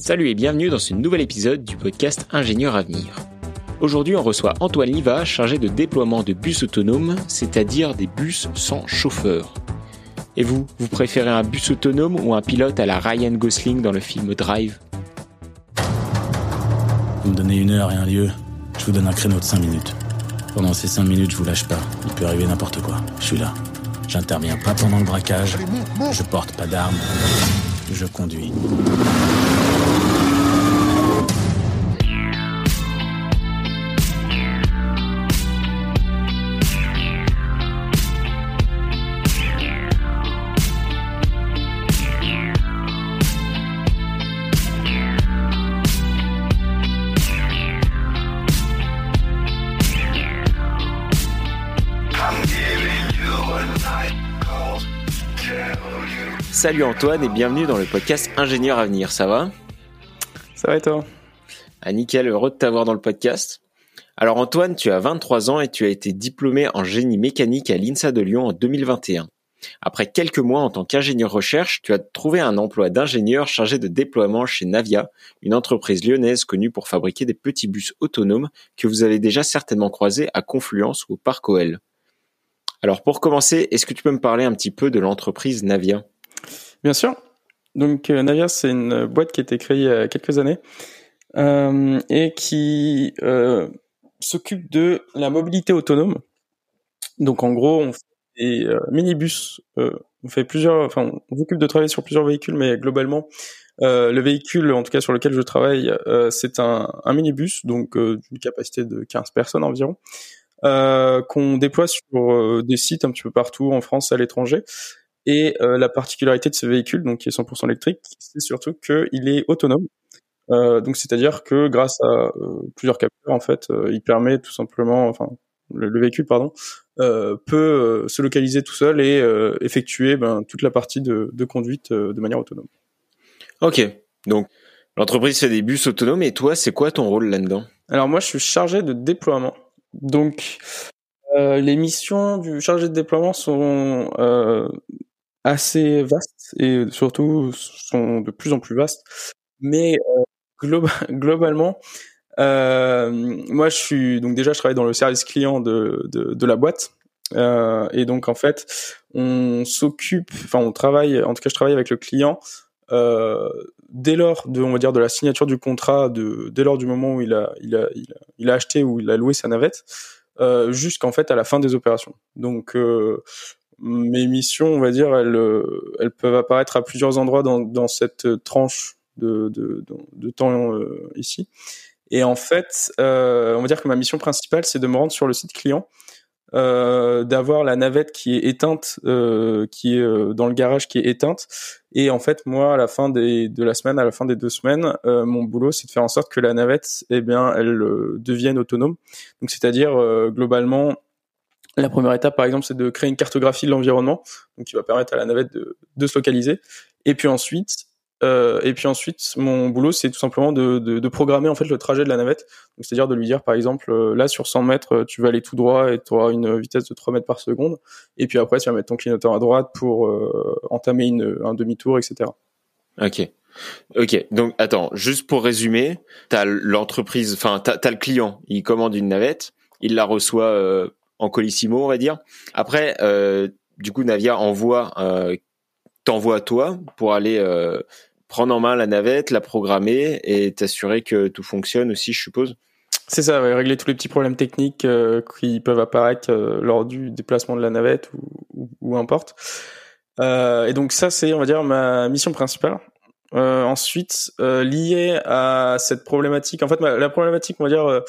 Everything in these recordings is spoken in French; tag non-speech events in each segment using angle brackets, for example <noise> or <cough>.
Salut et bienvenue dans ce nouvel épisode du podcast Ingénieur Avenir. Aujourd'hui, on reçoit Antoine Liva, chargé de déploiement de bus autonomes, c'est-à-dire des bus sans chauffeur. Et vous, vous préférez un bus autonome ou un pilote à la Ryan Gosling dans le film Drive? Vous me donnez une heure et un lieu, je vous donne un créneau de 5 minutes. Pendant ces 5 minutes, je vous lâche pas. Il peut arriver n'importe quoi. Je suis là. J'interviens pas pendant le braquage. Je porte pas d'armes. Je conduis. Salut Antoine et bienvenue dans le podcast Ingénieur Avenir, ça va? Ça va et toi? Ah nickel, heureux de t'avoir dans le podcast. Alors Antoine, tu as 23 ans et tu as été diplômé en génie mécanique à l'INSA de Lyon en 2021. Après quelques mois en tant qu'ingénieur recherche, tu as trouvé un emploi d'ingénieur chargé de déploiement chez Navia, une entreprise lyonnaise connue pour fabriquer des petits bus autonomes que vous avez déjà certainement croisés à Confluence ou au Parc OL. Alors pour commencer, est-ce que tu peux me parler un petit peu de l'entreprise Navia? Bien sûr. Donc euh, Navia, c'est une boîte qui a été créée il y a quelques années euh, et qui euh, s'occupe de la mobilité autonome. Donc en gros, on fait des minibus, on fait plusieurs, enfin on s'occupe de travailler sur plusieurs véhicules, mais globalement, le véhicule, en tout cas sur lequel je travaille, c'est un, un, minibus, donc d'une capacité de 15 personnes environ, qu'on déploie sur des sites un petit peu partout en France, à l'étranger. Et euh, la particularité de ce véhicule, donc qui est 100% électrique, c'est surtout qu'il est autonome. Euh, donc c'est-à-dire que grâce à euh, plusieurs capteurs, en fait, il permet tout simplement, enfin, le, véhicule, pardon, peut se localiser tout seul et effectuer ben, toute la partie de, de conduite de manière autonome. Ok, donc l'entreprise fait des bus autonomes et toi, c'est quoi ton rôle là-dedans? Alors moi, je suis chargé de déploiement. Donc euh, les missions du chargé de déploiement sont euh, assez vastes et surtout sont de plus en plus vastes. Mais euh, <laughs> globalement, euh, moi je suis donc déjà je travaille dans le service client de, de, la boîte. Euh, et donc en fait, on s'occupe, enfin on travaille, en tout cas je travaille avec le client dès lors de, on va dire, de la signature du contrat, de, dès lors du moment où il a, il a, il a, acheté ou il a loué sa navette, euh, jusqu'en fait à la fin des opérations. Donc mes missions, on va dire, elles, euh, elles peuvent apparaître à plusieurs endroits dans, dans cette tranche de, de, de temps euh, ici. Et en fait, euh, on va dire que ma mission principale, c'est de me rendre sur le site client, euh, d'avoir la navette qui est éteinte, euh, qui est dans le garage qui est éteinte. Et en fait, moi, à la fin des, de la semaine, à la fin des deux semaines, mon boulot, c'est de faire en sorte que la navette, eh bien, elle devienne autonome. Donc, c'est-à-dire globalement la première étape, par exemple, c'est de créer une cartographie de l'environnement, donc qui va permettre à la navette de, se localiser. Et puis ensuite, euh, et puis ensuite, mon boulot, c'est tout simplement de, de, de, programmer en fait le trajet de la navette. c'est-à-dire de lui dire, par exemple, euh, là sur 100 mètres, tu vas aller tout droit et tu auras une vitesse de 3 mètres par seconde. Et puis après, tu vas mettre ton clignoteur à droite pour euh, entamer une, un demi-tour, etc. Ok. Ok, donc attends, juste pour résumer, t'as l'entreprise, enfin t'as as le client, il commande une navette, il la reçoit euh, en colissimo, on va dire. Après, euh, du coup, Navia envoie, euh, t'envoie à toi pour aller euh, prendre en main la navette, la programmer et t'assurer que tout fonctionne aussi, je suppose. C'est ça, régler tous les petits problèmes techniques qui peuvent apparaître lors du déplacement de la navette ou, importe. Et donc ça, c'est, on va dire, ma mission principale. ensuite, lié à cette problématique, en fait, la problématique, on va dire,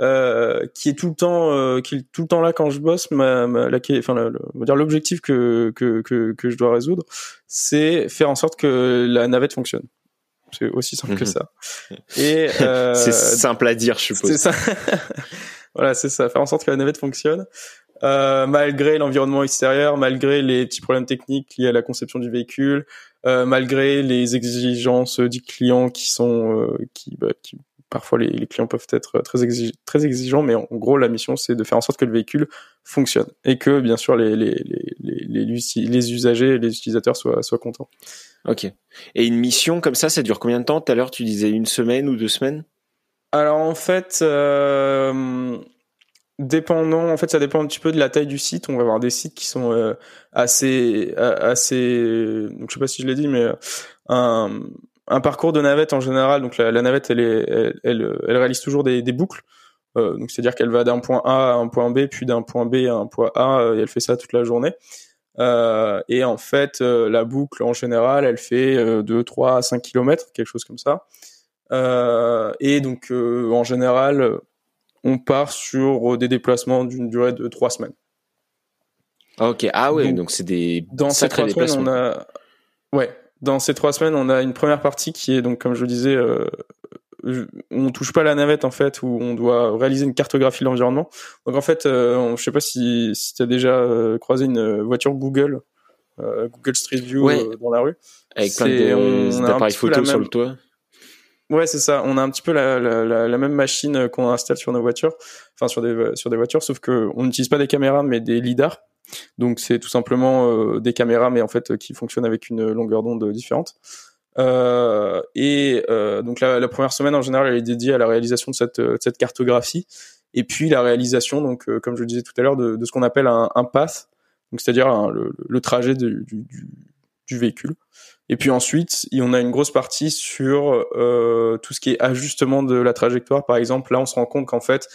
euh, qui est tout le temps euh, qui est tout le temps là quand je bosse ma, ma la, enfin le, dire l'objectif que, que, que que je dois résoudre c'est faire en sorte que la navette fonctionne c'est aussi simple que Mhm. ça et <laughs> euh, c'est simple à dire, je suppose. ça <laughs> voilà c'est ça faire en sorte que la navette fonctionne euh, malgré l'environnement extérieur malgré les petits problèmes techniques liés à la conception du véhicule euh, malgré les exigences du client qui sont euh, qui, bah, qui parfois les, clients peuvent être très, très exigeants, mais en gros la mission c'est de faire en sorte que le véhicule fonctionne et que bien sûr les, les, les, les, usagers, les utilisateurs soient, soient contents. Ok. Et une mission comme ça, ça dure combien de temps? Tout à l'heure tu disais une semaine ou deux semaines? Alors en fait, euh, dépendant, en fait ça dépend un petit peu de la taille du site. On va avoir des sites qui sont euh, assez, assez, donc je sais pas si je l'ai dit, mais un un parcours de navette en général, donc la, navette, elle, est, elle, elle, réalise toujours des, des boucles. Euh, donc c'est-à-dire qu'elle va d'un point A à un point B, puis d'un point B à un point A, et elle fait ça toute la journée. Euh, et en fait, euh, la boucle en général, elle fait euh, 2, 3 à 5 km, quelque chose comme ça. Euh, et donc en général, on part sur des déplacements d'une durée de 3 semaines. Ok, ah ouais, donc c'est des dans ces trois semaines, on a ouais, dans ces trois semaines, on a une première partie qui est donc, comme je le disais, euh, on touche pas la navette en fait, où on doit réaliser une cartographie de l'environnement. Donc en fait, euh, je sais pas si, si tu as déjà euh, croisé une voiture Google, euh, Google Street View euh, dans la rue, avec plein d'appareils photo sur le toit. Ouais, c'est ça. On a un petit peu la, la, la, la même machine qu'on installe sur nos voitures, enfin sur des sur des voitures, sauf que on n'utilise pas des caméras mais des lidars. Donc c'est tout simplement euh, des caméras, mais en fait qui fonctionnent avec une longueur d'onde différente. Euh, et euh, donc la, première semaine en général, elle est dédiée à la réalisation de cette, cartographie, et puis la réalisation, donc comme je le disais tout à l'heure, de, ce qu'on appelle un, path, donc c'est-à-dire le, trajet du, véhicule. Et puis ensuite, on a une grosse partie sur tout ce qui est ajustement de la trajectoire. Par exemple, là, on se rend compte qu'en fait,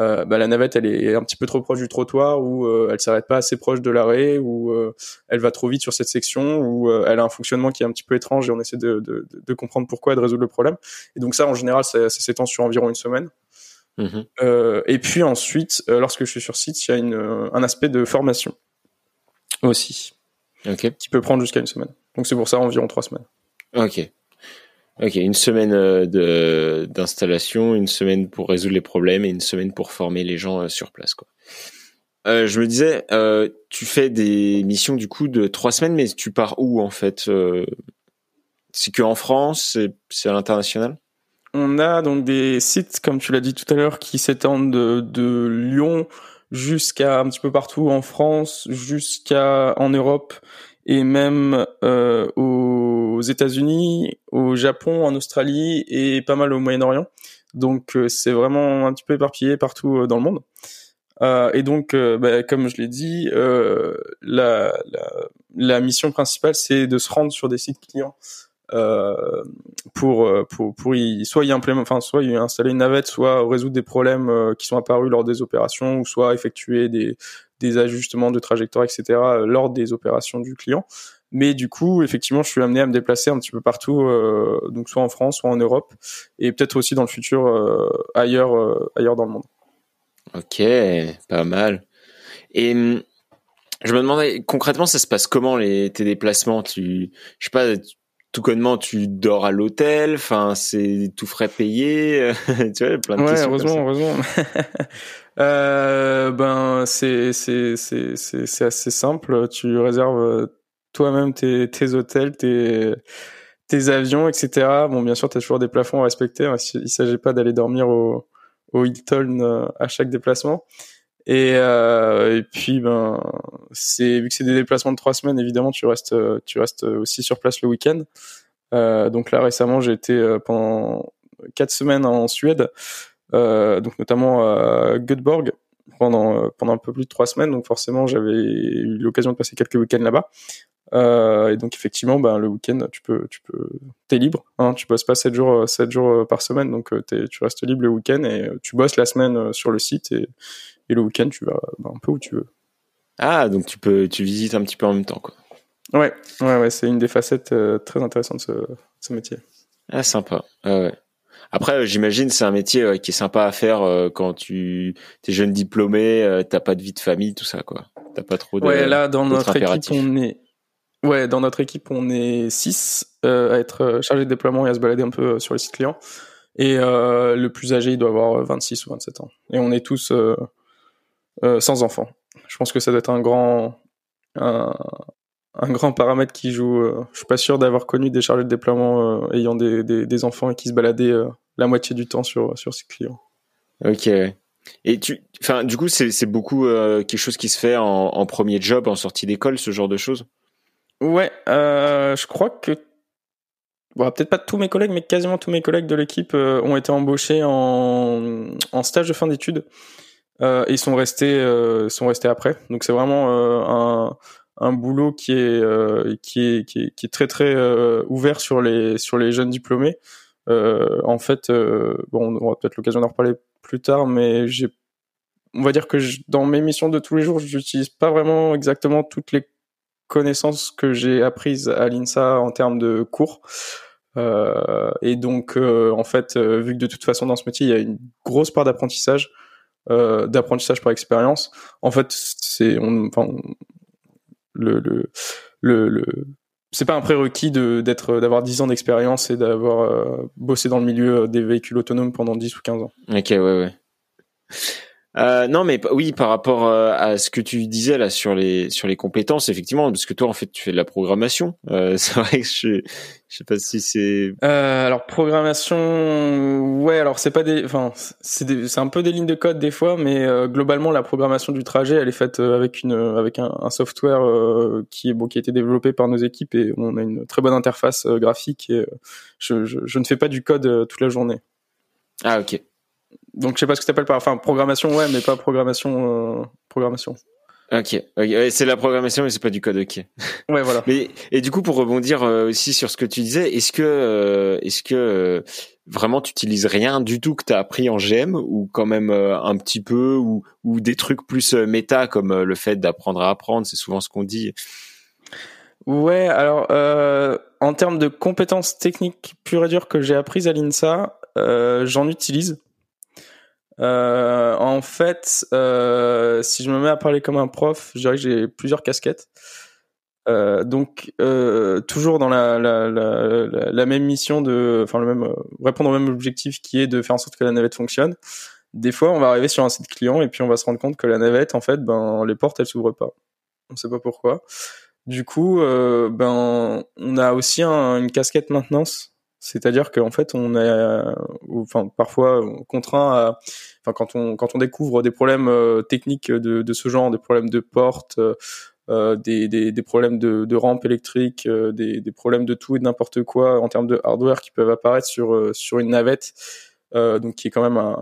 euh, bah, la navette elle est un petit peu trop proche du trottoir ou euh, elle s'arrête pas assez proche de l'arrêt ou euh, elle va trop vite sur cette section ou euh, elle a un fonctionnement qui est un petit peu étrange et on essaie de, de, de comprendre pourquoi et de résoudre le problème. Et donc ça en général ça, ça s'étend sur environ une semaine. Mmh et puis ensuite lorsque je suis sur site il y a une, un aspect de formation. Aussi. Okay. qui peut prendre jusqu'à une semaine. Donc c'est pour ça environ trois semaines. Ok Ok, une semaine euh, d'installation, une semaine pour résoudre les problèmes et une semaine pour former les gens euh, sur place. Euh, je me disais, tu fais des missions du coup de trois semaines, mais tu pars où en fait C'est que en France, c'est à l'international? On a donc des sites, comme tu l'as dit tout à l'heure, qui s'étendent de, de Lyon jusqu'à un petit peu partout en France, jusqu'à en Europe et même euh, aux États-Unis, au Japon, en Australie et pas mal au Moyen-Orient. Donc euh, c'est vraiment un petit peu éparpillé partout euh, dans le monde. Euh, et donc, bah, comme je l'ai dit, la, mission principale, c'est de se rendre sur des sites clients pour pour pour y soit y enfin soit y installer une navette, soit résoudre des problèmes qui sont apparus lors des opérations, ou soit effectuer des des ajustements de trajectoire, etc. Lors des opérations du client. Mais du coup, effectivement, je suis amené à me déplacer un petit peu partout, euh, donc soit en France, soit en Europe, et peut-être aussi dans le futur euh, ailleurs, euh, ailleurs dans le monde. Ok, pas mal. Et hum, je me demandais concrètement, ça se passe comment les tes déplacements? Tu, je sais pas, tout connement, tu dors à l'hôtel? Enfin, c'est tout frais payé? <laughs> tu vois, plein de ouais, heureusement, heureusement. <laughs> Euh, ben c'est c'est c'est c'est assez simple. Tu réserves toi-même tes hôtels, tes avions, etc. Bon, bien sûr, tu as toujours des plafonds à respecter. Hein. Il s'agit pas d'aller dormir au au Hilton euh, à chaque déplacement. Et, euh, puis ben vu que c'est des déplacements de trois semaines, évidemment tu restes tu restes aussi sur place le week-end. Euh, donc là récemment j'ai été pendant quatre semaines en Suède donc notamment à Göteborg pendant pendant un peu plus de trois semaines. Donc forcément, j'avais eu l'occasion de passer quelques week-ends là-bas. Euh, et donc effectivement, ben, le week-end, tu peux, tu peux, t'es libre. Hein, tu bosses pas 7 jours, 7 jours par semaine, donc tu restes libre le week-end et tu bosses la semaine sur le site et, et le week-end, tu vas ben, un peu où tu veux. Ah, donc tu peux, tu visites un petit peu en même temps, quoi. Ouais, ouais, ouais, c'est une des facettes très intéressantes de ce, ce métier. Ah, sympa. Ah, ouais. Après, euh, j'imagine c'est un métier euh, qui est sympa à faire euh, quand tu es jeune diplômé, t'as pas de vie de famille, tout ça quoi. T'as pas trop de. Ouais, là dans notre équipe on est. Ouais, dans notre équipe on est 6 à être chargé de déploiement et à se balader un peu sur les sites clients. Et le plus âgé il doit avoir 26 ou 27 ans. Et on est tous sans enfants. Je pense que ça doit être un grand un, un grand paramètre qui joue. je suis pas sûr d'avoir connu des chargés de déploiement ayant des, des, enfants et qui se baladaient la moitié du temps sur sur ces clients. Ok. Et tu, enfin, du coup, c'est beaucoup quelque chose qui se fait en premier job, en sortie d'école, ce genre de choses? Ouais, je crois que bon, peut-être pas tous mes collègues, mais quasiment tous mes collègues de l'équipe euh, ont été embauchés en, en stage de fin d'études euh, et sont restés euh, sont restés après. Donc c'est vraiment euh, un, un boulot qui est, qui est qui est qui est très très ouvert sur les sur les jeunes diplômés. en fait, bon, on aura peut-être l'occasion d'en reparler plus tard, mais j'ai on va dire que je, dans mes missions de tous les jours, j'utilise pas vraiment exactement toutes les connaissances que j'ai apprises à l'INSA en termes de cours. Euh, et donc, euh, en fait, euh, vu que de toute façon dans ce métier, il y a une grosse part d'apprentissage, d'apprentissage par expérience. En fait, c'est, enfin, le, le, le, le c'est pas un prérequis de d'être d'avoir 10 ans d'expérience et d'avoir bossé dans le milieu des véhicules autonomes pendant 10 ou 15 ans. OK, ouais ouais. Euh, non, mais oui, par rapport euh, à ce que tu disais là sur les sur les compétences, effectivement, parce que toi en fait tu fais de la programmation. Euh, <laughs> c'est vrai que je je sais pas si c'est. Euh, alors programmation, ouais, alors c'est pas des, enfin c'est c'est un peu des lignes de code des fois, mais euh, globalement la programmation du trajet, elle est faite avec une avec un, un software qui est bon qui a été développé par nos équipes et on a une très bonne interface graphique et je, je je ne fais pas du code toute la journée. Ah ok donc je sais pas ce que t'appelles par, enfin programmation, ouais, mais pas programmation, euh, programmation. Ok, c'est la programmation, mais c'est pas du code. Ok. Ouais, voilà. <laughs> mais et du coup, pour rebondir euh, aussi sur ce que tu disais, est-ce que euh, est-ce que vraiment tu utilises rien du tout que tu as appris en GM ou quand même un petit peu ou ou des trucs plus méta comme le fait d'apprendre à apprendre, c'est souvent ce qu'on dit. Ouais, alors en termes de compétences techniques pures et dures que j'ai apprises à l'INSA, j'en utilise. Euh, en fait, euh, si je me mets à parler comme un prof, je dirais que j'ai plusieurs casquettes. Euh, donc toujours dans la, même mission de, enfin le même répondre au même objectif qui est de faire en sorte que la navette fonctionne. Des fois, on va arriver sur un site client et puis on va se rendre compte que la navette, en fait, ben les portes elles s'ouvrent pas. On sait pas pourquoi. Du coup, ben on a aussi un, une casquette maintenance c'est-à-dire qu'en fait, on est, euh, enfin, parfois contraint à, enfin, quand on quand on découvre des problèmes euh, techniques de, de ce genre, des problèmes de porte, euh, des, des, des, problèmes de, de rampe électrique, des, des problèmes de tout et de n'importe quoi en termes de hardware qui peuvent apparaître sur sur une navette, donc qui est quand même un,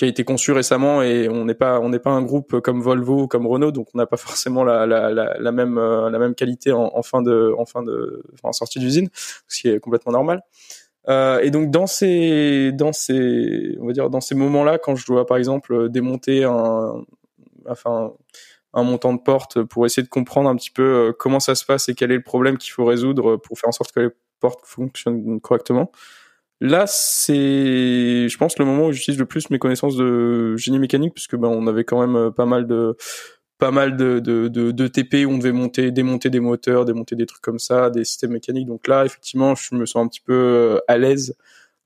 qui a été conçu récemment et on n'est pas on n'est pas un groupe comme Volvo ou comme Renault donc on n'a pas <laughs> forcément la, la, même euh, la même qualité en, en fin de en fin de en sortie d'usine ce qui est complètement normal. Euh, et donc dans ces dans ces on va dire dans ces moments là quand je dois par exemple démonter un enfin un montant de porte pour essayer de comprendre un petit peu euh, comment ça se passe et quel est le problème qu'il faut résoudre pour faire en sorte que les portes fonctionnent correctement Là, c'est, je pense, le moment où j'utilise le plus mes connaissances de génie mécanique, puisque ben on avait quand même euh, pas mal de pas mal de, de, de, de TP où on devait monter, démonter des moteurs, démonter des trucs comme ça, des systèmes mécaniques. Donc là, effectivement, je me sens un petit peu euh, à l'aise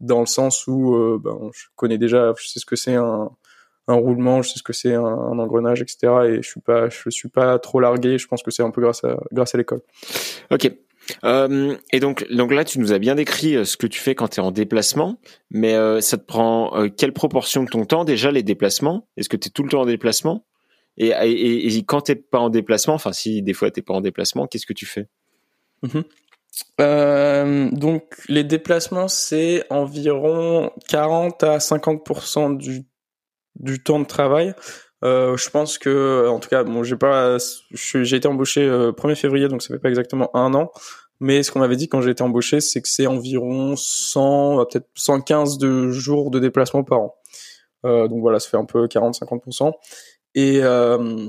dans le sens où euh, ben, je connais déjà, je sais ce que c'est un, un roulement, je sais ce que c'est un, un, engrenage, etc. Et je suis pas, je suis pas trop largué. Je pense que c'est un peu grâce à grâce à l'école. Ok. Euh, et donc, donc là, tu nous as bien décrit euh, ce que tu fais quand tu es en déplacement, mais euh, ça te prend euh, quelle proportion de ton temps déjà les déplacements? Est-ce que tu es tout le temps en déplacement? Et, et, et, quand t'es pas en déplacement, enfin si des fois t'es pas en déplacement, qu'est-ce que tu fais? Mmh. Donc les déplacements, c'est environ 40 à 50% du, du temps de travail. Euh, je pense que, en tout cas, bon, j'ai pas, j'ai été embauché euh, 1er février, donc ça fait pas exactement un an. Mais ce qu'on m'avait dit quand j'ai été embauché, c'est que c'est environ 100, euh, peut-être 115 de jours de déplacement par an. Euh, donc voilà, ça fait un peu 40-50%. Et euh,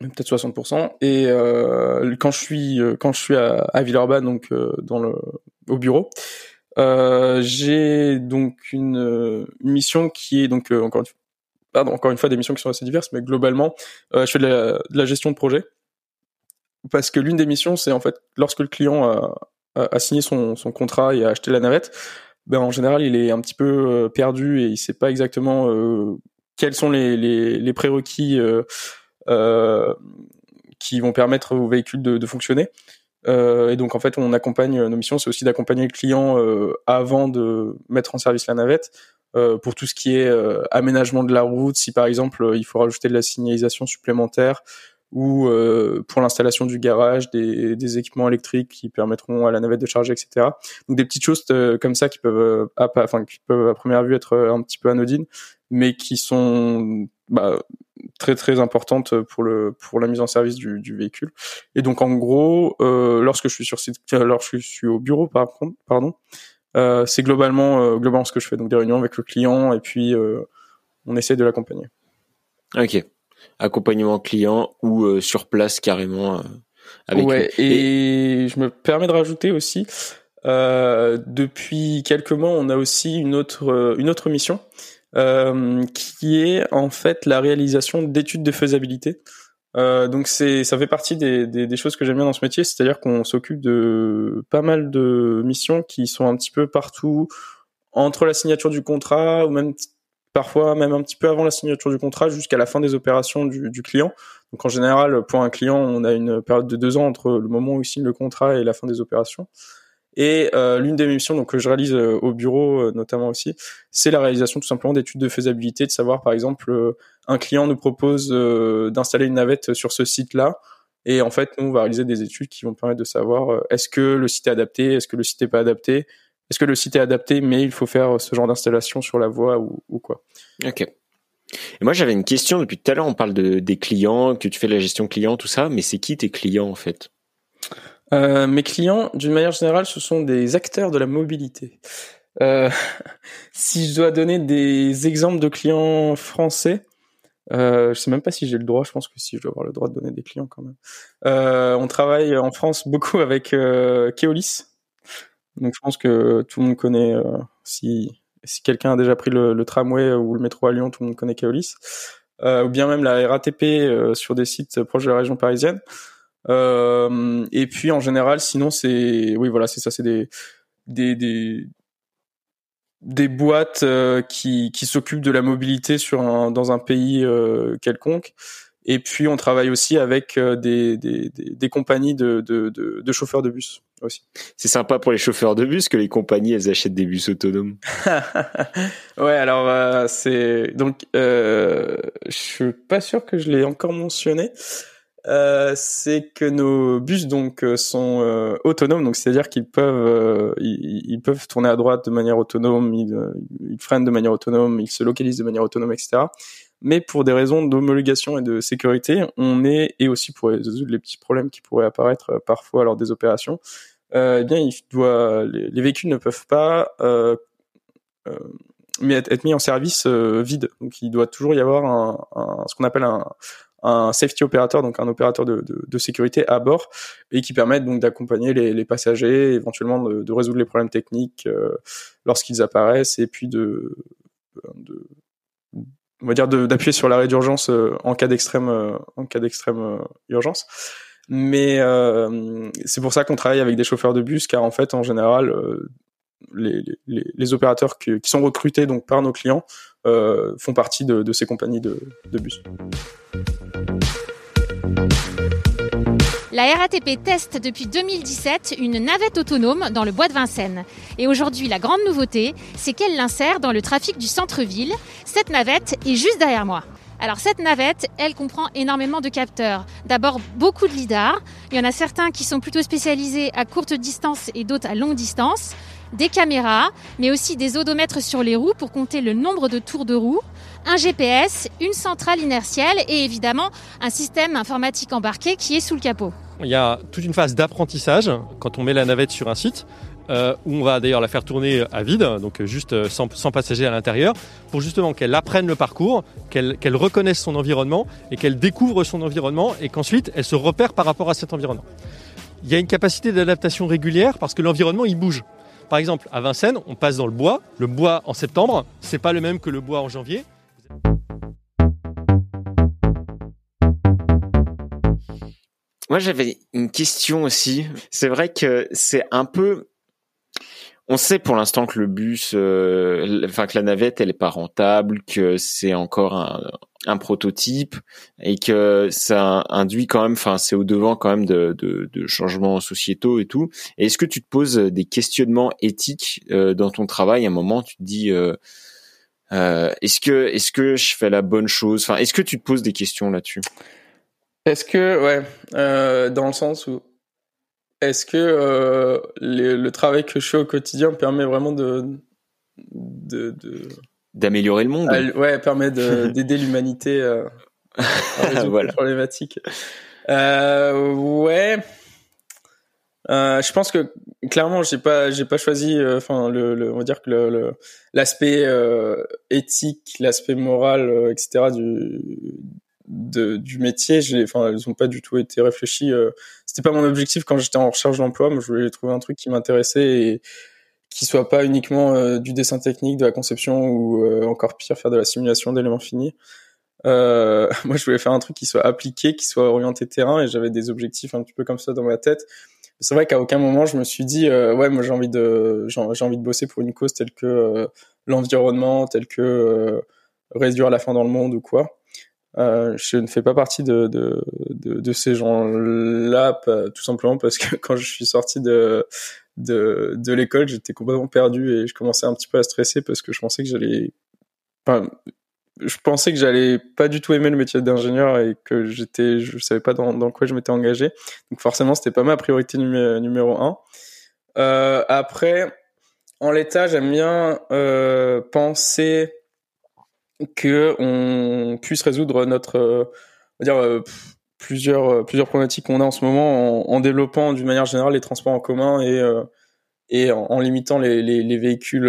peut-être 60%. Et euh, quand je suis quand je suis à, à Villeurbanne, donc dans le au bureau, j'ai donc une, une, mission qui est donc encore encore une fois des missions qui sont assez diverses, mais globalement, euh, je fais de la, gestion de projet parce que l'une des missions, c'est en fait lorsque le client a, signé son, contrat et a acheté la navette, ben en général, il est un petit peu euh, perdu et il sait pas exactement euh, quels sont les, les, prérequis qui vont permettre au véhicule de, fonctionner. Et donc en fait, on accompagne nos missions, c'est aussi d'accompagner le client avant de mettre en service la navette pour tout ce qui est aménagement de la route, si par exemple il faut rajouter de la signalisation supplémentaire ou pour l'installation du garage, des, des, équipements électriques qui permettront à la navette de charger, etc. Donc des petites choses comme ça qui peuvent, à, enfin qui peuvent à première vue être un petit peu anodines, mais qui sont bah, très très importante pour le pour la mise en service du, du véhicule. Et donc en gros, euh, lorsque je suis sur site, lorsque je suis au bureau par contre, pardon, euh, c'est globalement euh, globalement ce que je fais. Donc des réunions avec le client et puis euh, on essaie de l'accompagner. Ok, accompagnement client ou sur place carrément. avec ouais. Et... je me permets de rajouter aussi. depuis quelques mois, on a aussi une autre une autre mission qui est en fait la réalisation d'études de faisabilité. Euh, donc c'est ça fait partie des, choses que j'aime bien dans ce métier, c'est-à-dire qu'on s'occupe de pas mal de missions qui sont un petit peu partout entre la signature du contrat ou même parfois même un petit peu avant la signature du contrat jusqu'à la fin des opérations du, du, client. Donc en général, pour un client, on a une période de deux ans entre le moment où il signe le contrat et la fin des opérations. Et euh, l'une des missions donc, que je réalise euh, au bureau euh, notamment aussi, c'est la réalisation tout simplement d'études de faisabilité, de savoir par exemple un client nous propose d'installer une navette sur ce site-là. Et en fait, nous, on va réaliser des études qui vont permettre de savoir est-ce que le site est adapté, est-ce que le site n'est pas adapté, est-ce que le site est adapté, mais il faut faire ce genre d'installation sur la voie ou, quoi. Ok. Et moi, j'avais une question depuis tout à l'heure. On parle de, des clients, que tu fais la gestion client, tout ça, mais c'est qui tes clients en fait? Euh, mes clients, d'une manière générale, ce sont des acteurs de la mobilité. Euh, <laughs> si je dois donner des exemples de clients français, euh, je sais même pas si j'ai le droit. Je pense que si je dois avoir le droit de donner des clients quand même. Euh, on travaille en France beaucoup avec euh, Keolis. Donc je pense que tout le monde connaît. Euh, si si quelqu'un a déjà pris le, le, tramway ou le métro à Lyon, tout le monde connaît Keolis. ou bien même la RATP sur des sites proches de la région parisienne. Euh, et puis en général, sinon c'est, oui voilà, c'est ça, c'est des, des, des, des boîtes euh, qui, qui s'occupent de la mobilité sur un, dans un pays euh, quelconque. Et puis on travaille aussi avec des, des, des, compagnies de, de, de, de, chauffeurs de bus aussi. C'est sympa pour les chauffeurs de bus que les compagnies elles achètent des bus autonomes. <laughs> ouais, alors c'est donc je suis pas sûr que je l'ai encore mentionné. Euh, c'est que nos bus donc euh, sont euh, autonomes, donc c'est-à-dire qu'ils peuvent ils, peuvent tourner à droite de manière autonome, ils, freinent de manière autonome, ils se localisent de manière autonome, etc. Mais pour des raisons d'homologation et de sécurité, on est et aussi pour résoudre les petits problèmes qui pourraient apparaître parfois lors des opérations, eh bien il les, les, véhicules ne peuvent pas mais être, mis en service vide. Donc il doit toujours y avoir ce qu'on appelle un, un safety operator, donc un opérateur de, sécurité à bord, et qui permettent donc d'accompagner les, passagers, éventuellement de, résoudre les problèmes techniques euh, lorsqu'ils apparaissent, et puis de, on va dire d'appuyer sur l'arrêt d'urgence euh, en cas d'extrême euh, en cas d'extrême urgence. Mais c'est pour ça qu'on travaille avec des chauffeurs de bus, car en fait, en général, les, les, opérateurs qui, sont recrutés donc par nos clients font partie de, ces compagnies de bus. La RATP teste depuis 2017 une navette autonome dans le bois de Vincennes. Et aujourd'hui, la grande nouveauté, c'est qu'elle l'insère dans le trafic du centre-ville. Cette navette est juste derrière moi. Alors cette navette, elle comprend énormément de capteurs. D'abord beaucoup de lidar. Il y en a certains qui sont plutôt spécialisés à courte distance et d'autres à longue distance. Des caméras, mais aussi des odomètres sur les roues pour compter le nombre de tours de roue un GPS, une centrale inertielle et évidemment un système informatique embarqué qui est sous le capot. Il y a toute une phase d'apprentissage quand on met la navette sur un site. Euh, où on va d'ailleurs la faire tourner à vide, donc juste sans, sans passagers à l'intérieur, pour justement qu'elle apprenne le parcours, qu'elle qu'elle reconnaisse son environnement et qu'elle découvre son environnement et qu'ensuite elle se repère par rapport à cet environnement. Il y a une capacité d'adaptation régulière parce que l'environnement il bouge. Par exemple, à Vincennes, on passe dans le bois. Le bois en septembre, c'est pas le même que le bois en janvier. Moi, j'avais une question aussi. C'est vrai que c'est un peu, on sait pour l'instant que le bus, euh, enfin que la navette, elle est pas rentable, que c'est encore un, un, prototype et que ça induit quand même, enfin c'est au devant quand même de, de, de, changements sociétaux et tout. Est-ce que tu te poses des questionnements éthiques euh, dans ton travail? À un moment, tu te dis, euh, euh, est-ce que est-ce que je fais la bonne chose? Enfin, est-ce que tu te poses des questions là-dessus? Est-ce que ouais, dans le sens où est-ce que euh, le travail que je fais au quotidien permet vraiment de d'améliorer le monde Ouais, permet <laughs> d'aider l'humanité euh, à <laughs> résoudre voilà. les problématiques. Euh, ouais. Euh, je pense que clairement j'ai pas j'ai pas choisi euh, enfin le, le, on va dire que l'aspect euh, éthique l'aspect moral etc du de, du métier, enfin, elles ont pas du tout été réfléchies. Euh, c'était pas mon objectif quand j'étais en recherche d'emploi. Moi, je voulais trouver un truc qui m'intéressait et qui soit pas uniquement euh, du dessin technique, de la conception ou euh, encore pire, faire de la simulation d'éléments finis. Euh, <laughs> moi, je voulais faire un truc qui soit appliqué, qui soit orienté terrain et j'avais des objectifs un petit peu comme ça dans ma tête. C'est vrai qu'à aucun moment je me suis dit ouais moi j'ai envie de j'ai envie de bosser pour une cause telle que l'environnement, telle que réduire la faim dans le monde ou quoi. Euh, je ne fais pas partie de, de, de, de ces gens-là, tout simplement parce que <laughs> quand je suis sorti de, de, de l'école, j'étais complètement perdu et je commençais un petit peu à stresser parce que je pensais que j'allais, enfin, je pensais que j'allais pas du tout aimer le métier d'ingénieur et que j'étais, je savais pas dans, dans quoi je m'étais engagé. Donc forcément, c'était pas ma priorité numéro un. Euh, après, en l'état, j'aime bien euh, penser que on puisse résoudre notre, euh, on va dire euh, plusieurs euh, plusieurs problématiques qu'on a en ce moment en, développant d'une manière générale les transports en commun et et en, limitant les, les, les véhicules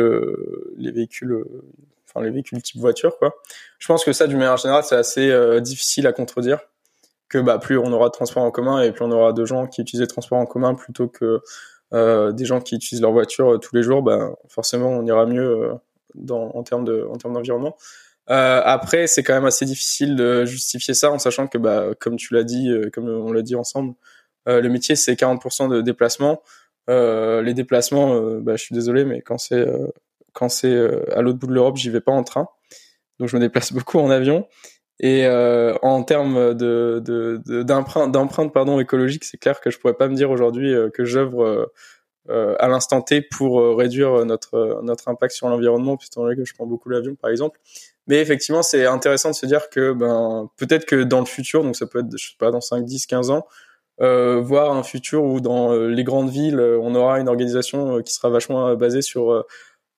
les véhicules enfin les véhicules type voiture quoi. Je pense que ça d'une manière générale c'est assez difficile à contredire que bah plus on aura de transports en commun et plus on aura de gens qui utilisent les transports en commun plutôt que des gens qui utilisent leur voiture tous les jours, bah forcément on ira mieux dans, en termes de en termes d'environnement. Euh, après, c'est quand même assez difficile de justifier ça en sachant que, bah, comme tu l'as dit, euh, comme on l'a dit ensemble, euh, le métier c'est 40% de déplacement. Euh, les déplacements, euh, bah, je suis désolé, mais quand c'est quand c'est à l'autre bout de l'Europe, j'y vais pas en train, donc je me déplace <laughs> beaucoup en avion. Et en termes de d'empreinte d'empreinte pardon écologique, c'est clair que je pourrais pas me dire aujourd'hui que j'œuvre à l'instant T pour réduire notre notre impact sur l'environnement, puisque que je prends beaucoup l'avion par exemple. Mais effectivement, c'est intéressant de se dire que ben peut-être que dans le futur, donc ça peut être je sais pas dans 5 10 15 ans, euh, voir un futur où dans euh, les grandes villes, euh, on aura une organisation qui sera vachement basée sur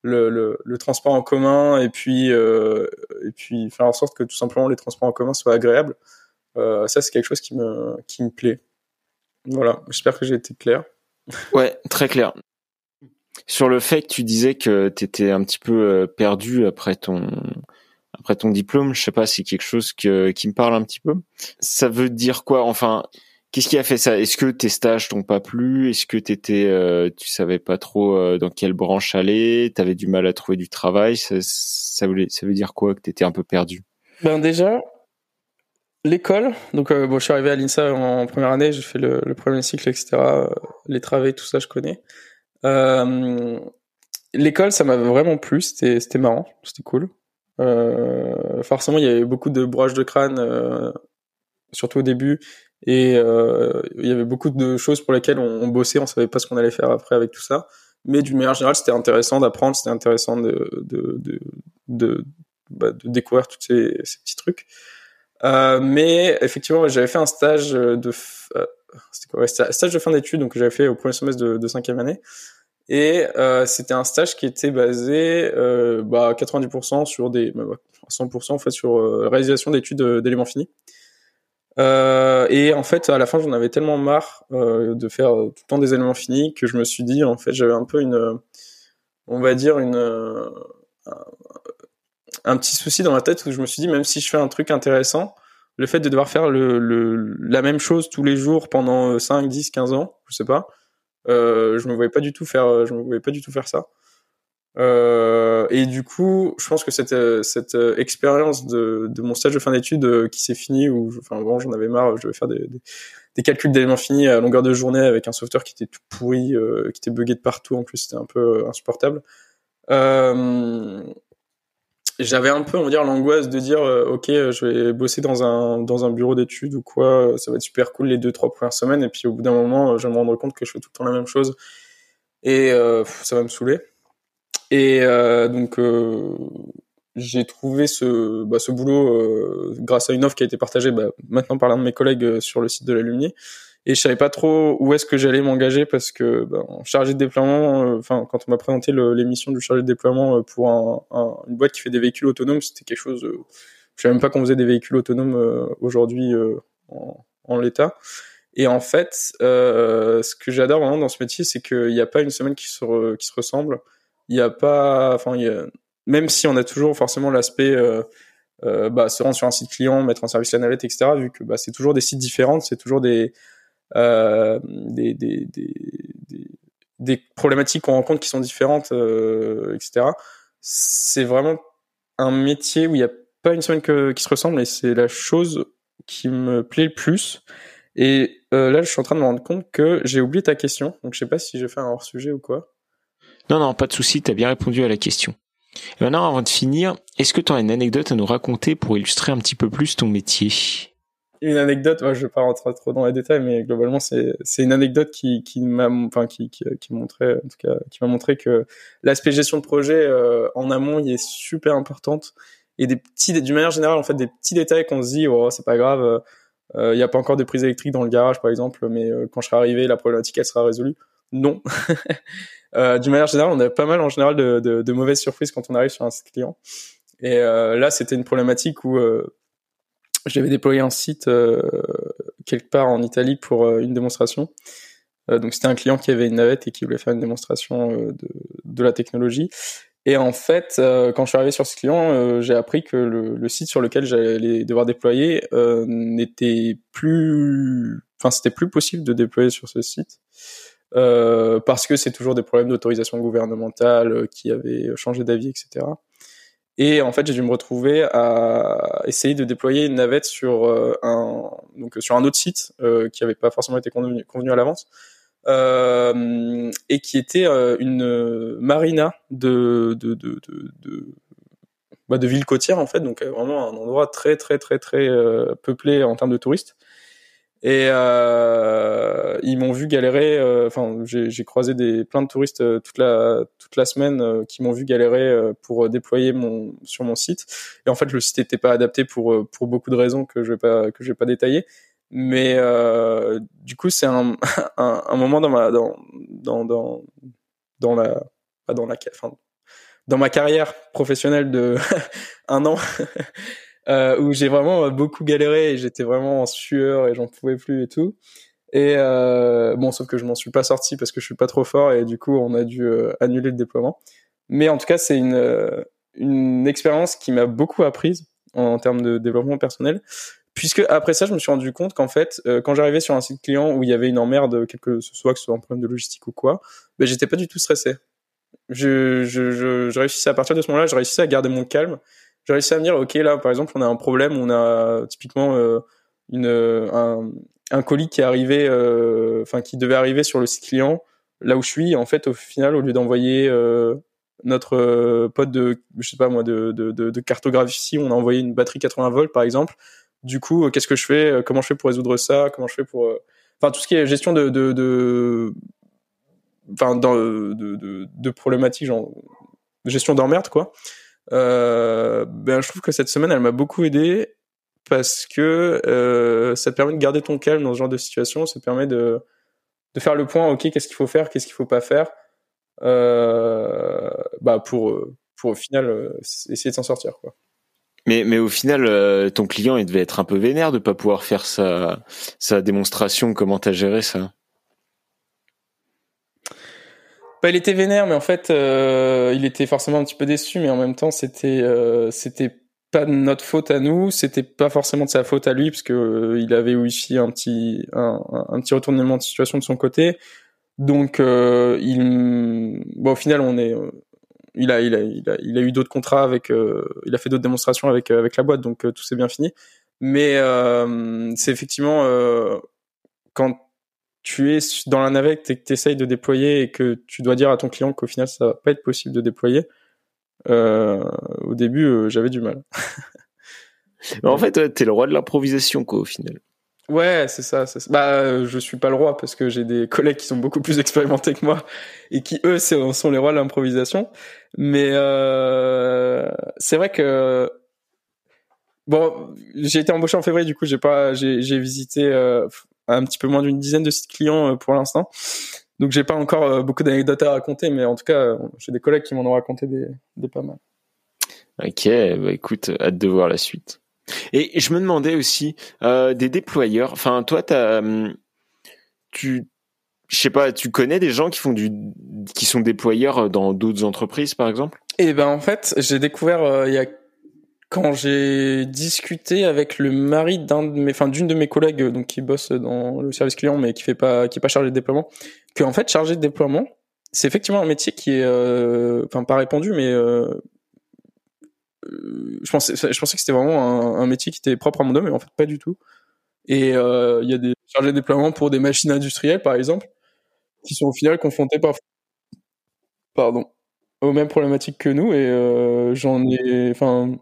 le, transport en commun et puis et puis faire en sorte que tout simplement les transports en commun soient agréables. Ça c'est quelque chose qui me qui me plaît. Voilà, j'espère que j'ai été clair. <laughs> Ouais, très clair. Sur le fait que tu disais que tu étais un petit peu perdu après ton après ton diplôme, je sais pas, c'est quelque chose que, qui me parle un petit peu. Ça veut dire quoi Enfin, qu'est-ce qui a fait ça? Est-ce que tes stages t'ont pas plu? Est-ce que t'étais, euh, tu savais pas trop euh, dans quelle branche aller? T'avais du mal à trouver du travail? Ça, ça, voulait, ça veut dire quoi que t'étais un peu perdu? Ben déjà, l'école. Donc euh, bon, je suis arrivé à l'INSA en première année, j'ai fait le, le, premier cycle, etc. Les travaux, tout ça, je connais. Euh, l'école, ça m'a vraiment plu. C'était, c'était marrant, c'était cool. Euh, forcément, il y avait beaucoup de broches de crâne, euh, surtout au début, et euh, il y avait beaucoup de choses pour lesquelles on, bossait, on savait pas ce qu'on allait faire après avec tout ça. Mais d'une manière générale, c'était intéressant d'apprendre, c'était intéressant de, de, de, bah, de découvrir tous ces, petits trucs. Euh, mais effectivement, j'avais fait un stage de quoi, stage de fin d'études, donc j'avais fait au premier semestre de cinquième année. Et euh, c'était un stage qui était basé euh, bah, 90% sur des, 100% bah, en fait sur euh, la réalisation d'études euh, d'éléments finis. Euh, et en fait, à la fin, j'en avais tellement marre euh, de faire tout le temps des éléments finis que je me suis dit, en fait, j'avais un peu une, on va dire une, un, petit souci dans ma tête où je me suis dit, même si je fais un truc intéressant, le fait de devoir faire le la même chose tous les jours pendant 5, 10, 15 ans, je sais pas, euh, je me voyais pas du tout faire, euh, je me voyais pas du tout faire ça. Euh, et du coup, je pense que cette cette expérience de, de mon stage de fin d'études qui s'est fini, où enfin bon, j'en avais marre, je devais faire des, des, calculs d'éléments finis à longueur de journée avec un software qui était tout pourri, qui était buggé de partout. En plus, c'était un peu insupportable. J'avais un peu, on va dire, l'angoisse de dire, euh, ok, je vais bosser dans un dans un bureau d'études ou quoi, ça va être super cool les deux trois premières semaines, et puis au bout d'un moment, je vais me rendre compte que je fais tout le temps la même chose, et euh, ça va me saouler. Et euh, donc j'ai trouvé ce bah, ce boulot grâce à une offre qui a été partagée bah, maintenant par l'un de mes collègues sur le site de l'Alumni et je savais pas trop où est-ce que j'allais m'engager parce que ben, chargé de déploiement euh, enfin quand on m'a présenté l'émission du chargé de déploiement euh, pour un, un, une boîte qui fait des véhicules autonomes c'était quelque chose euh, je savais même pas qu'on faisait des véhicules autonomes aujourd'hui en, en l'état et en fait ce que j'adore vraiment dans ce métier c'est qu'il n'y a pas une semaine qui se qui se ressemble il n'y a pas enfin même si on a toujours forcément l'aspect euh, bah, se rendre sur un site client, mettre en service la navette, etc. Vu que bah, c'est toujours des sites différents, c'est toujours des, euh, des, des, des, des, problématiques qu'on rencontre qui sont différentes, euh, etc. C'est vraiment un métier où il n'y a pas une semaine qui se ressemble et c'est la chose qui me plaît le plus. Et euh, là, je suis en train de me rendre compte que j'ai oublié ta question, donc je sais pas si j'ai fait un hors sujet ou quoi. Non, non, pas de souci, tu as bien répondu à la question. Et maintenant, avant de finir, est-ce que tu as une anecdote à nous raconter pour illustrer un petit peu plus ton métier? Une anecdote, je vais pas rentrer trop dans les détails, mais globalement c'est c'est une anecdote qui qui m'a enfin qui qui, qui montrait en tout cas qui m'a montré que l'aspect gestion de projet euh, en amont il est super importante. Et des petits d'une manière générale en fait des petits détails qu'on se dit oh c'est pas grave euh, il y a pas encore de prise électrique dans le garage par exemple mais euh, quand je serai arrivé la problématique elle sera résolue. Non. <laughs> Euh, d'une manière générale on a pas mal en général de, de, de mauvaises surprises quand on arrive sur un site client. Et là c'était une problématique où j'avais déployé un site euh, quelque part en Italie pour euh, une démonstration. Euh, donc c'était un client qui avait une navette et qui voulait faire une démonstration de, la technologie. Et en fait, quand je suis arrivé sur ce client, j'ai appris que le, le, site sur lequel j'allais devoir déployer n'était plus, enfin c'était plus possible de déployer sur ce site parce que c'est toujours des problèmes d'autorisation gouvernementale qui avaient changé d'avis, etc. Et en fait, j'ai dû me retrouver à essayer de déployer une navette sur euh, un donc sur un autre site euh, qui n'avait pas forcément été convenu, à l'avance euh, et qui était une marina de de de de, de, bah, ville côtière en fait, donc vraiment un endroit très très très très peuplé en termes de touristes. Et euh, ils m'ont vu galérer. Euh, enfin, j'ai croisé des plein de touristes euh, toute la toute la semaine euh, qui m'ont vu galérer pour déployer mon sur mon site. Et en fait, le site n'était pas adapté pour pour beaucoup de raisons que je vais pas que je vais pas détailler. Mais du coup, c'est un, <laughs> un, un moment dans ma dans dans dans dans la dans la enfin dans ma carrière professionnelle de <laughs> un an <laughs> euh, où j'ai vraiment euh, beaucoup galéré et j'étais vraiment en sueur et j'en pouvais plus et tout. Et euh, bon, sauf que je m'en suis pas sorti parce que je suis pas trop fort et du coup on a dû annuler le déploiement. Mais en tout cas, c'est une une expérience qui m'a beaucoup apprise en, termes de développement personnel. Puisque après ça, je me suis rendu compte qu'en fait, quand j'arrivais sur un site client où il y avait une emmerde, quel que ce soit, que ce soit un problème de logistique ou quoi, ben j'étais pas du tout stressé. Je, je réussissais à partir de ce moment-là, je réussissais à garder mon calme j'ai réussi à me dire, ok, là, par exemple, on a un problème, on a typiquement euh, une, un, un, colis qui est arrivé, euh, enfin, qui devait arriver sur le site client, là où je suis. En fait, au final, au lieu d'envoyer euh, notre pote de, je sais pas moi, de, de, cartographie, on a envoyé une batterie 80 volts, par exemple. Du coup, qu'est-ce que je fais? Comment je fais pour résoudre ça? Comment je fais pour, enfin, tout ce qui est gestion de, de, enfin, de, de, de problématiques, genre gestion d'emmerde, quoi euh, ben je trouve que cette semaine elle m'a beaucoup aidé parce que euh, ça te permet de garder ton calme dans ce genre de situation, ça te permet de de faire le point, ok, qu'est-ce qu'il faut faire, qu'est-ce qu'il faut pas faire, euh, bah pour pour au final euh, essayer de s'en sortir. Mais, mais au final, euh, ton client, il devait être un peu vénère de pas pouvoir faire sa, sa démonstration. Comment t'as géré ça? Bah, il était vénère, mais en fait, euh, il était forcément un petit peu déçu, mais en même temps, c'était euh, c'était pas de notre faute à nous, c'était pas forcément de sa faute à lui, parce que euh, il avait aussi un petit un, un, petit retournement de situation de son côté. Donc, euh, il, bon, au final, on est, il a il a il a, il a eu d'autres contrats avec, il a fait d'autres démonstrations avec avec la boîte, donc tout s'est bien fini. Mais c'est effectivement quand tu es dans la navette et que tu essayes de déployer et que tu dois dire à ton client qu'au final ça va pas être possible de déployer, euh, au début euh, j'avais du mal. en fait, tu t'es le roi de l'improvisation quoi au final. Ouais, c'est ça, Bah, je suis pas le roi parce que j'ai des collègues qui sont beaucoup plus <laughs> expérimentés que moi et qui eux sont les rois de l'improvisation. Mais euh, c'est vrai que bon, j'ai été embauché en février, du coup j'ai pas, j'ai visité euh, un petit peu moins d'une dizaine de sites clients euh, pour l'instant. Donc j'ai pas encore euh, beaucoup d'anecdotes à raconter, mais en tout cas j'ai des collègues qui m'en ont raconté des, des pas mal. Ok, bah écoute, hâte de voir la suite. Et je me demandais aussi euh, des déployeurs. Enfin, toi, as, hum, tu, je sais pas, tu connais des gens qui font du, qui sont déployeurs dans d'autres entreprises, par exemple? Eh ben, en fait, j'ai découvert euh, il y a quand j'ai discuté avec le mari d'un de mes, enfin d'une de mes collègues, donc qui bosse dans le service client, mais qui fait pas, qui est pas chargé de déploiement, que en fait, chargé de déploiement, c'est effectivement un métier qui est, euh, enfin pas répandu, mais euh, euh, je pensais, je pensais que c'était vraiment un, métier qui était propre à mon domaine, mais en fait pas du tout. Et il y a des chargés de déploiement pour des machines industrielles, par exemple, qui sont au final confrontés par, pardon, aux mêmes problématiques que nous. Et j'en ai, enfin,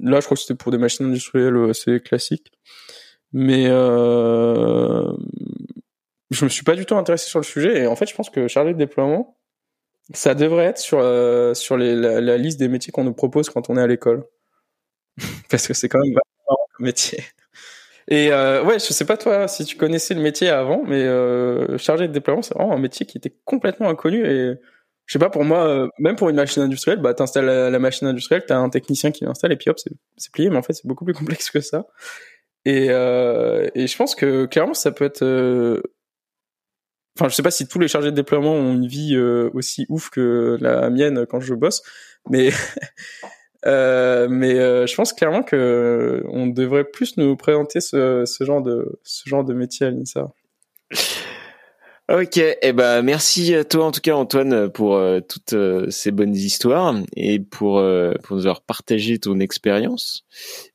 là, je crois que c'était pour des machines industrielles assez classiques, mais euh, je me suis pas du tout intéressé sur le sujet. Et en fait, je pense que chargé de déploiement, ça devrait être sur, euh, sur la, liste des métiers qu'on nous propose quand on est à l'école. <laughs> Parce que c'est quand même un métier. Et euh, ouais, je sais pas toi si tu connaissais le métier avant, mais euh, chargé de déploiement, c'est vraiment un métier qui était complètement inconnu. Et je sais pas, pour moi, euh, même pour une machine industrielle, bah t'installes la, machine industrielle, t'as un technicien qui l'installe et puis hop, c'est plié. Mais en fait, c'est beaucoup plus <laughs> complexe que ça. Et, euh, et je pense que clairement, ça peut être enfin je sais pas si tous les chargés de déploiement ont une vie euh, aussi ouf que la mienne quand je bosse mais <laughs> euh, mais euh, je pense clairement que on devrait plus nous présenter ce, ce genre de ce genre de métier à l'INSA. Ok, eh ben merci à toi en tout cas Antoine pour toutes ces bonnes histoires et pour pour nous avoir partagé ton expérience.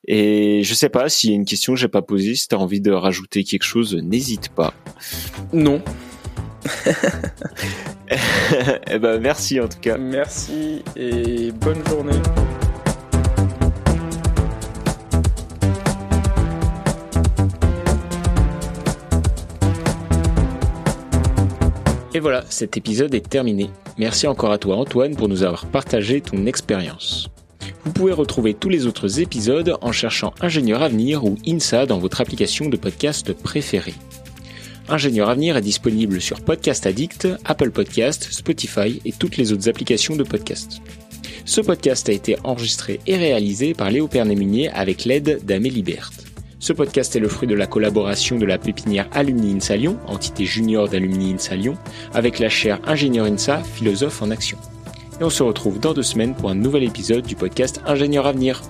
Et je sais pas s'il y a une question que j'ai pas posée, si tu as envie de rajouter quelque chose, n'hésite pas. Non. <laughs> eh ben, merci en tout cas. Merci et bonne journée. Voilà, cet épisode est terminé. Merci encore à toi Antoine pour nous avoir partagé ton expérience. Vous pouvez retrouver tous les autres épisodes en cherchant Ingénieur Avenir ou INSA dans votre application de podcast préférée. Ingénieur Avenir est disponible sur Podcast Addict, Apple Podcast, Spotify et toutes les autres applications de podcast. Ce podcast a été enregistré et réalisé par Léo Pernémunier avec l'aide d'Amélie Berthe. Ce podcast est le fruit de la collaboration de la pépinière Alumni INSA Lyon, entité junior d'Alumni INSA Lyon, avec la chaire Ingénieur INSA, philosophe en action. Et on se retrouve dans deux semaines pour un nouvel épisode du podcast Ingénieur Avenir.